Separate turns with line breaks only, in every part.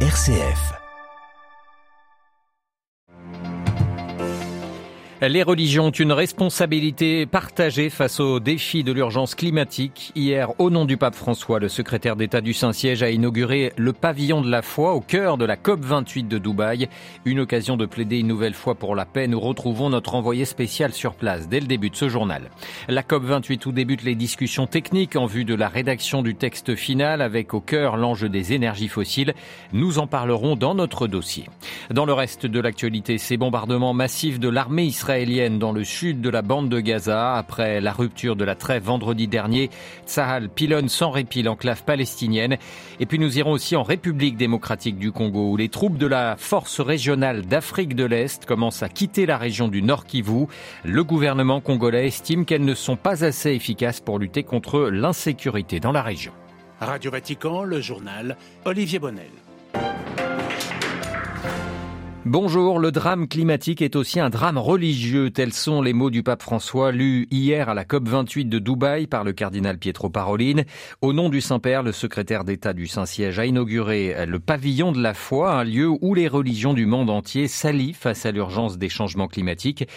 RCF. Les religions ont une responsabilité partagée face aux défis de l'urgence climatique. Hier, au nom du pape François, le secrétaire d'État du Saint-Siège a inauguré le pavillon de la foi au cœur de la COP28 de Dubaï. Une occasion de plaider une nouvelle fois pour la paix. Nous retrouvons notre envoyé spécial sur place dès le début de ce journal. La COP28 où débutent les discussions techniques en vue de la rédaction du texte final avec au cœur l'enjeu des énergies fossiles. Nous en parlerons dans notre dossier. Dans le reste de l'actualité, ces bombardements massifs de l'armée israélienne dans le sud de la bande de Gaza. Après la rupture de la trêve vendredi dernier, Tsahal pilonne sans répit l'enclave palestinienne. Et puis nous irons aussi en République démocratique du Congo où les troupes de la force régionale d'Afrique de l'Est commencent à quitter la région du Nord Kivu. Le gouvernement congolais estime qu'elles ne sont pas assez efficaces pour lutter contre l'insécurité dans la région.
Radio Vatican, le journal Olivier Bonnel.
Bonjour, le drame climatique est aussi un drame religieux. Tels sont les mots du pape François lus hier à la COP28 de Dubaï par le cardinal Pietro Parolin. Au nom du Saint-Père, le secrétaire d'État du Saint-Siège a inauguré le pavillon de la foi, un lieu où les religions du monde entier s'allient face à l'urgence des changements climatiques.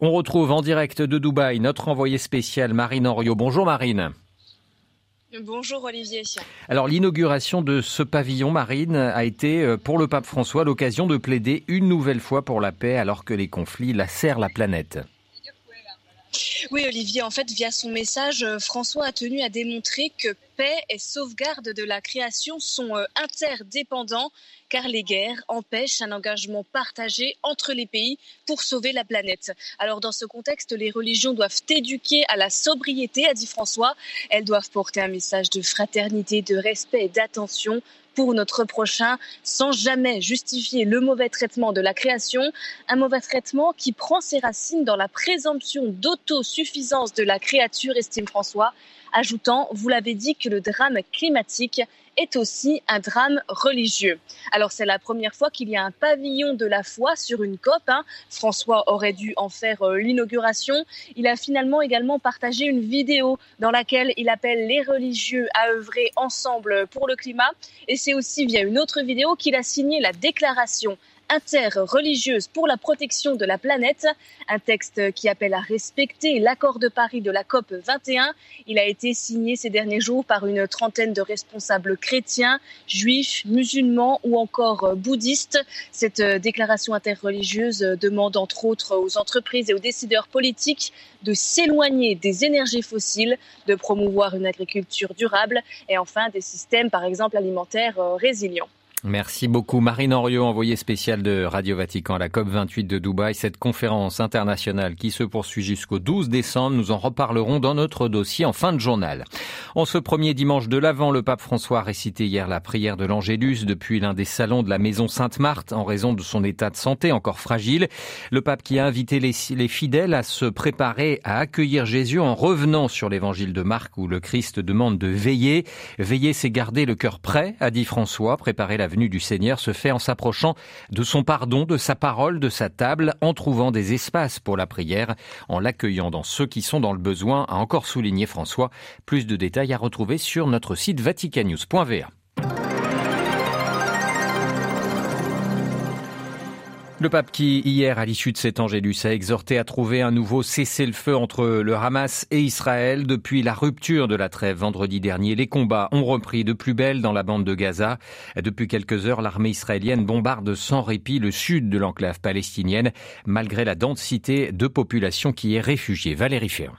On retrouve en direct de Dubaï notre envoyé spécial Marine Henriot. Bonjour Marine.
Bonjour Olivier.
Alors l'inauguration de ce pavillon marine a été euh, pour le pape François l'occasion de plaider une nouvelle fois pour la paix alors que les conflits lacèrent la planète.
Oui, Olivier, en fait, via son message, euh, François a tenu à démontrer que paix et sauvegarde de la création sont euh, interdépendants car les guerres empêchent un engagement partagé entre les pays pour sauver la planète. Alors dans ce contexte, les religions doivent éduquer à la sobriété, a dit François. Elles doivent porter un message de fraternité, de respect et d'attention pour notre prochain sans jamais justifier le mauvais traitement de la création, un mauvais traitement qui prend ses racines dans la présomption d'autosuffisance de la créature, estime François, ajoutant, vous l'avez dit, que le drame climatique est aussi un drame religieux. Alors c'est la première fois qu'il y a un pavillon de la foi sur une COP. Hein. François aurait dû en faire euh, l'inauguration. Il a finalement également partagé une vidéo dans laquelle il appelle les religieux à œuvrer ensemble pour le climat. Et c'est aussi via une autre vidéo qu'il a signé la déclaration interreligieuse pour la protection de la planète, un texte qui appelle à respecter l'accord de Paris de la COP 21. Il a été signé ces derniers jours par une trentaine de responsables chrétiens, juifs, musulmans ou encore bouddhistes. Cette déclaration interreligieuse demande entre autres aux entreprises et aux décideurs politiques de s'éloigner des énergies fossiles, de promouvoir une agriculture durable et enfin des systèmes par exemple alimentaires résilients.
Merci beaucoup Marine Henriot, envoyée spéciale de Radio Vatican à la COP28 de Dubaï. Cette conférence internationale qui se poursuit jusqu'au 12 décembre, nous en reparlerons dans notre dossier en fin de journal. En ce premier dimanche de l'Avent, le pape François a récité hier la prière de l'Angélus depuis l'un des salons de la maison Sainte-Marthe en raison de son état de santé encore fragile. Le pape qui a invité les, les fidèles à se préparer à accueillir Jésus en revenant sur l'évangile de Marc où le Christ demande de veiller. Veiller, c'est garder le cœur prêt, a dit François, préparer la venue du Seigneur se fait en s'approchant de son pardon, de sa parole, de sa table, en trouvant des espaces pour la prière, en l'accueillant dans ceux qui sont dans le besoin, a encore souligné François. Plus de détails à retrouver sur notre site vaticannews.va. Le pape qui, hier, à l'issue de cet angélus, a exhorté à trouver un nouveau cessez-le-feu entre le Hamas et Israël. Depuis la rupture de la trêve vendredi dernier, les combats ont repris de plus belle dans la bande de Gaza. Depuis quelques heures, l'armée israélienne bombarde sans répit le sud de l'enclave palestinienne, malgré la densité de population qui est réfugiée. Valérie Ferrand.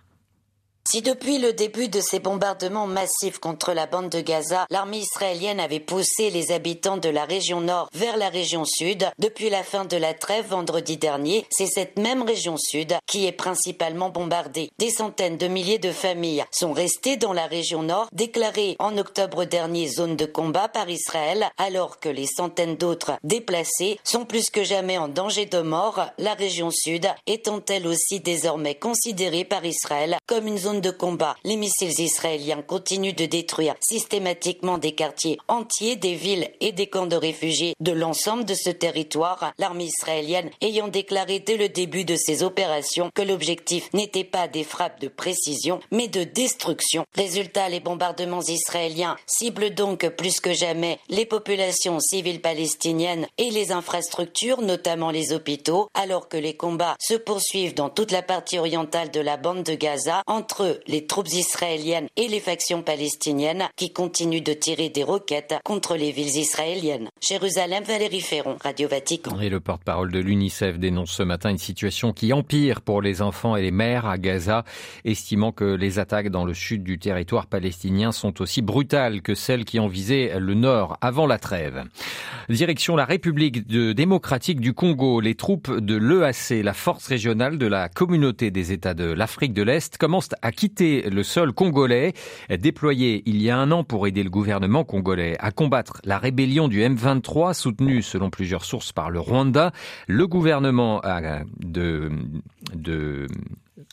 Si depuis le début de ces bombardements massifs contre la bande de Gaza, l'armée israélienne avait poussé les habitants de la région nord vers la région sud, depuis la fin de la trêve vendredi dernier, c'est cette même région sud qui est principalement bombardée. Des centaines de milliers de familles sont restées dans la région nord, déclarée en octobre dernier zone de combat par Israël, alors que les centaines d'autres déplacés sont plus que jamais en danger de mort, la région sud étant elle aussi désormais considérée par Israël comme une zone zone de combat. Les missiles israéliens continuent de détruire systématiquement des quartiers entiers, des villes et des camps de réfugiés de l'ensemble de ce territoire, l'armée israélienne ayant déclaré dès le début de ses opérations que l'objectif n'était pas des frappes de précision, mais de destruction. Résultat, les bombardements israéliens ciblent donc plus que jamais les populations civiles palestiniennes et les infrastructures, notamment les hôpitaux, alors que les combats se poursuivent dans toute la partie orientale de la bande de Gaza entre les troupes israéliennes et les factions palestiniennes qui continuent de tirer des roquettes contre les villes israéliennes. Jérusalem, Valérie Ferron, Radio Vatican.
Et le porte-parole de l'UNICEF dénonce ce matin une situation qui empire pour les enfants et les mères à Gaza, estimant que les attaques dans le sud du territoire palestinien sont aussi brutales que celles qui ont visé le nord avant la trêve. Direction la République démocratique du Congo, les troupes de l'EAC, la force régionale de la communauté des États de l'Afrique de l'Est, commencent à quitter le sol congolais, déployé il y a un an pour aider le gouvernement congolais à combattre la rébellion du M23, soutenue selon plusieurs sources par le Rwanda. Le gouvernement de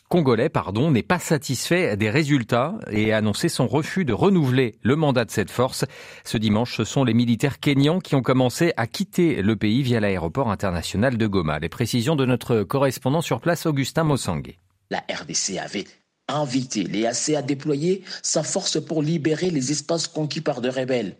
congolais pardon, n'est pas satisfait des résultats et a annoncé son refus de renouveler le mandat de cette force. Ce dimanche, ce sont les militaires kenyans qui ont commencé à quitter le pays via l'aéroport international de Goma. Les précisions de notre correspondant sur place, Augustin Mossangue.
La RDC avait invité l'EAC à déployer sa force pour libérer les espaces conquis par de rebelles.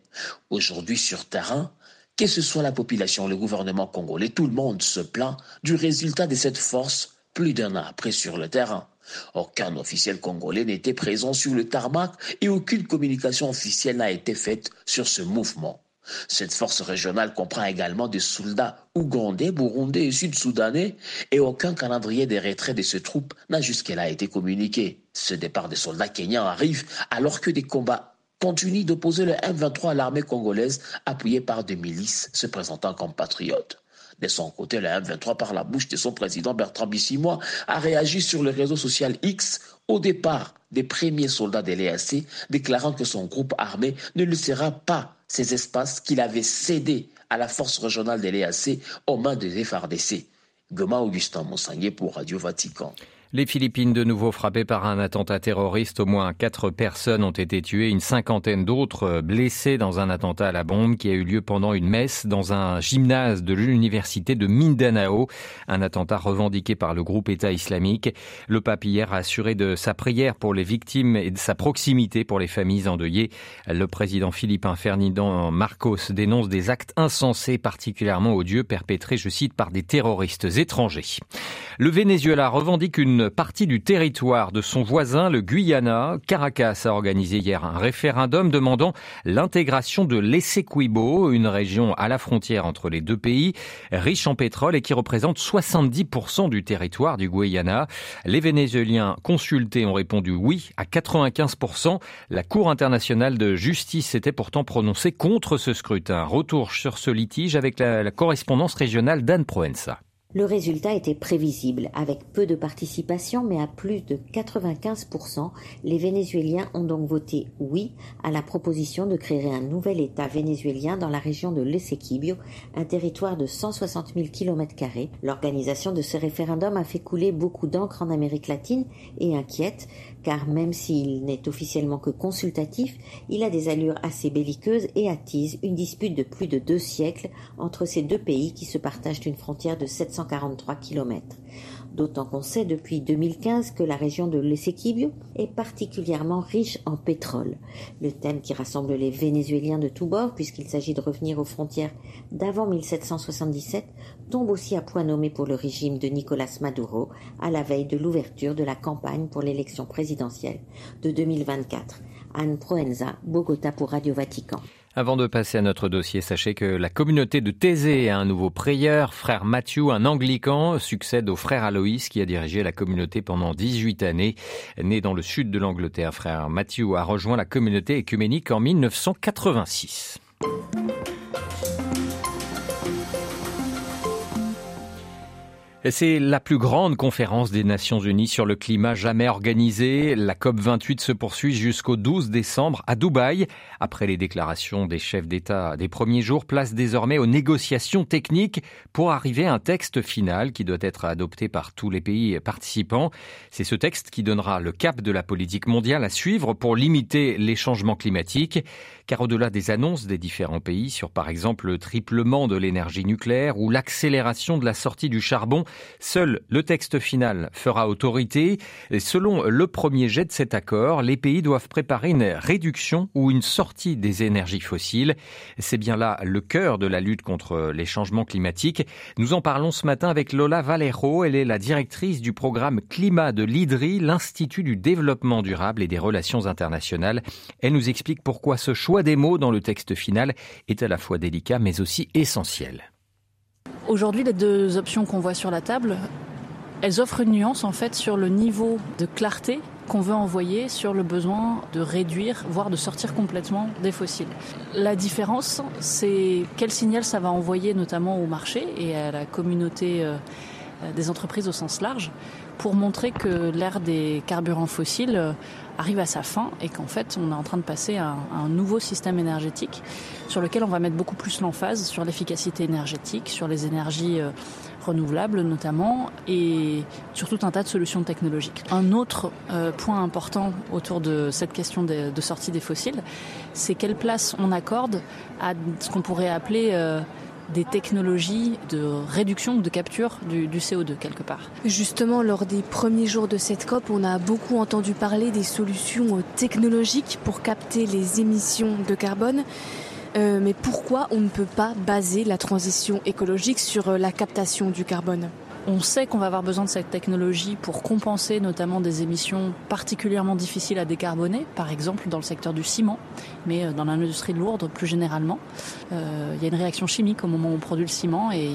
Aujourd'hui, sur terrain, que ce soit la population, le gouvernement congolais, tout le monde se plaint du résultat de cette force plus d'un an après sur le terrain. Aucun officiel congolais n'était présent sur le tarmac et aucune communication officielle n'a été faite sur ce mouvement. Cette force régionale comprend également des soldats ougandais, burundais et sud-soudanais et aucun calendrier des retraits de ces troupes n'a jusqu'à été communiqué. Ce départ des soldats kenyans arrive alors que des combats continuent d'opposer le M23 à l'armée congolaise appuyée par des milices se présentant comme patriotes. De son côté, le M23, par la bouche de son président Bertrand Bissimois, a réagi sur le réseau social X au départ des premiers soldats de l'EAC, déclarant que son groupe armé ne lui sera pas ces espaces qu'il avait cédés à la force régionale de l'EAC aux mains des FRDC. Goma Augustin Monsanguet pour Radio Vatican.
Les Philippines de nouveau frappées par un attentat terroriste. Au moins quatre personnes ont été tuées, une cinquantaine d'autres blessées dans un attentat à la bombe qui a eu lieu pendant une messe dans un gymnase de l'université de Mindanao. Un attentat revendiqué par le groupe État islamique. Le pape hier a assuré de sa prière pour les victimes et de sa proximité pour les familles endeuillées. Le président philippin Ferdinand Marcos dénonce des actes insensés, particulièrement odieux, perpétrés, je cite, par des terroristes étrangers. Le Venezuela revendique une partie du territoire de son voisin, le Guyana. Caracas a organisé hier un référendum demandant l'intégration de l'Essequibo, une région à la frontière entre les deux pays, riche en pétrole et qui représente 70% du territoire du Guyana. Les Vénézuéliens consultés ont répondu oui à 95%. La Cour internationale de justice s'était pourtant prononcée contre ce scrutin. Retour sur ce litige avec la, la correspondance régionale d'Anne Proenza.
Le résultat était prévisible. Avec peu de participation, mais à plus de 95%, les Vénézuéliens ont donc voté oui à la proposition de créer un nouvel État vénézuélien dans la région de l'Essequibio, un territoire de 160 000 km. L'organisation de ce référendum a fait couler beaucoup d'encre en Amérique latine et inquiète, car même s'il n'est officiellement que consultatif, il a des allures assez belliqueuses et attise une dispute de plus de deux siècles entre ces deux pays qui se partagent une frontière de 743 km. D'autant qu'on sait depuis 2015 que la région de l'Essequibio est particulièrement riche en pétrole. Le thème qui rassemble les Vénézuéliens de tous bords, puisqu'il s'agit de revenir aux frontières d'avant 1777, tombe aussi à point nommé pour le régime de Nicolas Maduro à la veille de l'ouverture de la campagne pour l'élection présidentielle de 2024. Anne Proenza, Bogota pour Radio Vatican.
Avant de passer à notre dossier, sachez que la communauté de Thésée a un nouveau prieur, frère Mathieu, un anglican, succède au frère Aloïs qui a dirigé la communauté pendant 18 années. Né dans le sud de l'Angleterre, frère Mathieu a rejoint la communauté écuménique en 1986. C'est la plus grande conférence des Nations Unies sur le climat jamais organisée. La COP28 se poursuit jusqu'au 12 décembre à Dubaï. Après les déclarations des chefs d'État des premiers jours, place désormais aux négociations techniques pour arriver à un texte final qui doit être adopté par tous les pays participants. C'est ce texte qui donnera le cap de la politique mondiale à suivre pour limiter les changements climatiques. Car au-delà des annonces des différents pays sur par exemple le triplement de l'énergie nucléaire ou l'accélération de la sortie du charbon, Seul le texte final fera autorité. selon le premier jet de cet accord, les pays doivent préparer une réduction ou une sortie des énergies fossiles. C'est bien là le cœur de la lutte contre les changements climatiques. Nous en parlons ce matin avec Lola Valero. Elle est la directrice du programme Climat de l'IDRI, l'Institut du développement durable et des relations internationales. Elle nous explique pourquoi ce choix des mots dans le texte final est à la fois délicat mais aussi essentiel.
Aujourd'hui, les deux options qu'on voit sur la table, elles offrent une nuance en fait sur le niveau de clarté qu'on veut envoyer sur le besoin de réduire, voire de sortir complètement des fossiles. La différence, c'est quel signal ça va envoyer notamment au marché et à la communauté euh, des entreprises au sens large pour montrer que l'ère des carburants fossiles euh, arrive à sa fin et qu'en fait on est en train de passer à un, nouveau système énergétique sur lequel on va mettre beaucoup plus l'emphase sur l'efficacité énergétique, sur les énergies euh, renouvelables notamment et sur tout un tas de solutions technologiques. Un autre euh, point important autour de cette question de, sortie des fossiles, c'est quelle place on accorde à ce qu'on pourrait appeler des technologies de réduction ou de capture du, CO2 quelque part.
Justement, lors des premiers jours de cette COP, on a beaucoup entendu parler des solutions euh, technologiques pour capter les émissions de carbone. Euh, mais pourquoi on ne peut pas baser la transition écologique sur euh, la captation du carbone?
On sait qu'on va avoir besoin de cette technologie pour compenser notamment des émissions particulièrement difficiles à décarboner, par exemple dans le secteur du ciment, mais euh, dans l'industrie lourde plus généralement. Euh, il y a une réaction chimique au moment où on produit le ciment et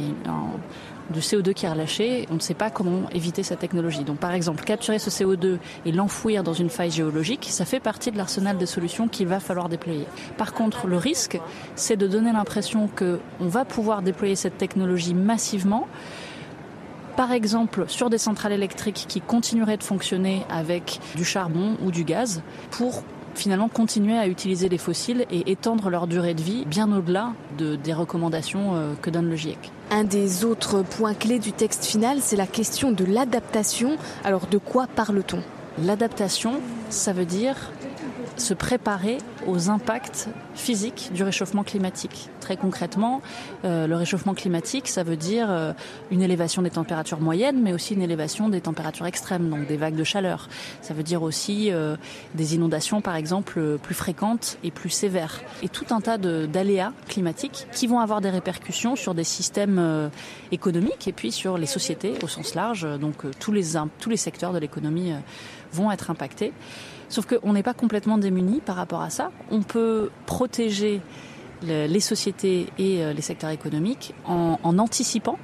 du CO2 qui est relâché, on ne sait pas comment éviter cette technologie. Donc par exemple, capturer ce CO2 et l'enfouir dans une faille géologique, ça fait partie de l'arsenal des solutions qu'il va falloir déployer. Par contre, le risque, c'est de donner l'impression qu'on va pouvoir déployer cette technologie massivement par exemple sur des centrales électriques qui continueraient de fonctionner avec du charbon ou du gaz pour finalement continuer à utiliser les fossiles et étendre leur durée de vie bien au-delà de, des recommandations euh, que donne le GIEC.
Un des autres points clés du texte final, c'est la question de l'adaptation. Alors de quoi parle-t-on?
L'adaptation, ça veut dire se préparer aux impacts physiques du réchauffement climatique. Très concrètement, euh, le réchauffement climatique, ça veut dire euh, une élévation des températures moyennes, mais aussi une élévation des températures extrêmes, donc des vagues de chaleur. Ça veut dire aussi euh, des inondations, par exemple, plus fréquentes et plus sévères. Et tout un tas d'aléas climatiques qui vont avoir des répercussions sur des systèmes économiques et puis sur les sociétés au sens large. Donc tous les, tous les secteurs de l'économie vont être impactés. Sauf qu'on n'est pas complètement démunis par rapport à ça. On peut protéger les sociétés et euh, les secteurs économiques en, anticipant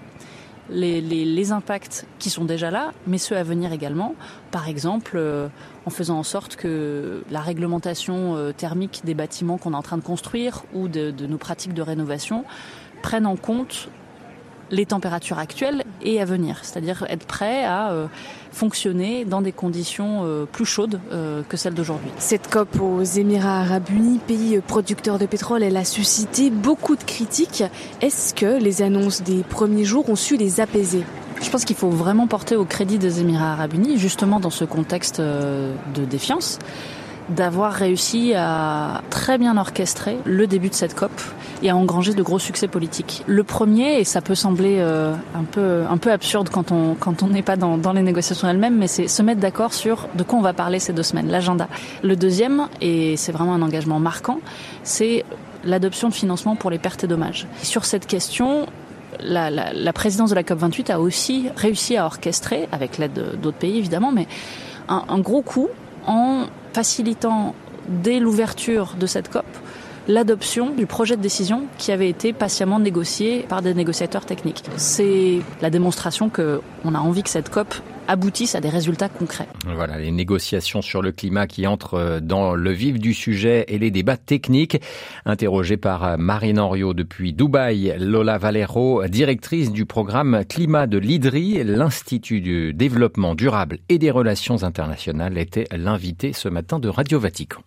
les, impacts qui sont déjà là, mais ceux à venir également. Par exemple, euh, en faisant en sorte que la réglementation euh, thermique des bâtiments qu'on est en train de construire ou de, de nos pratiques de rénovation prennent en compte les températures actuelles et à venir, c'est-à-dire être prêt à euh, fonctionner dans des conditions euh, plus chaudes euh, que celles d'aujourd'hui.
Cette COP aux Émirats arabes unis, pays producteur de pétrole, elle a suscité beaucoup de critiques. Est-ce que les annonces des premiers jours ont su les apaiser?
Je pense qu'il faut vraiment porter au crédit des Émirats arabes unis, justement dans ce contexte de défiance, d'avoir réussi à très bien orchestrer le début de cette COP et à engranger de gros succès politiques. Le premier, et ça peut sembler euh, un peu un peu absurde quand on quand on n'est pas dans, dans les négociations elles-mêmes, mais c'est se mettre d'accord sur de quoi on va parler ces deux semaines, l'agenda. Le deuxième, et c'est vraiment un engagement marquant, c'est l'adoption de financement pour les pertes et dommages. Sur cette question, la, la, la, présidence de la COP28 a aussi réussi à orchestrer, avec l'aide d'autres pays évidemment, mais un, un, gros coup en facilitant dès l'ouverture de cette COP l'adoption du projet de décision qui avait été patiemment négocié par des négociateurs techniques. C'est la démonstration qu'on a envie que cette COP aboutissent à des résultats concrets.
Voilà, les négociations sur le climat qui entrent dans le vif du sujet et les débats techniques. Interrogée par Marine Henriot depuis Dubaï, Lola Valero, directrice du programme climat de l'IDRI, l'Institut du développement durable et des relations internationales, était l'invitée ce matin de Radio Vatican.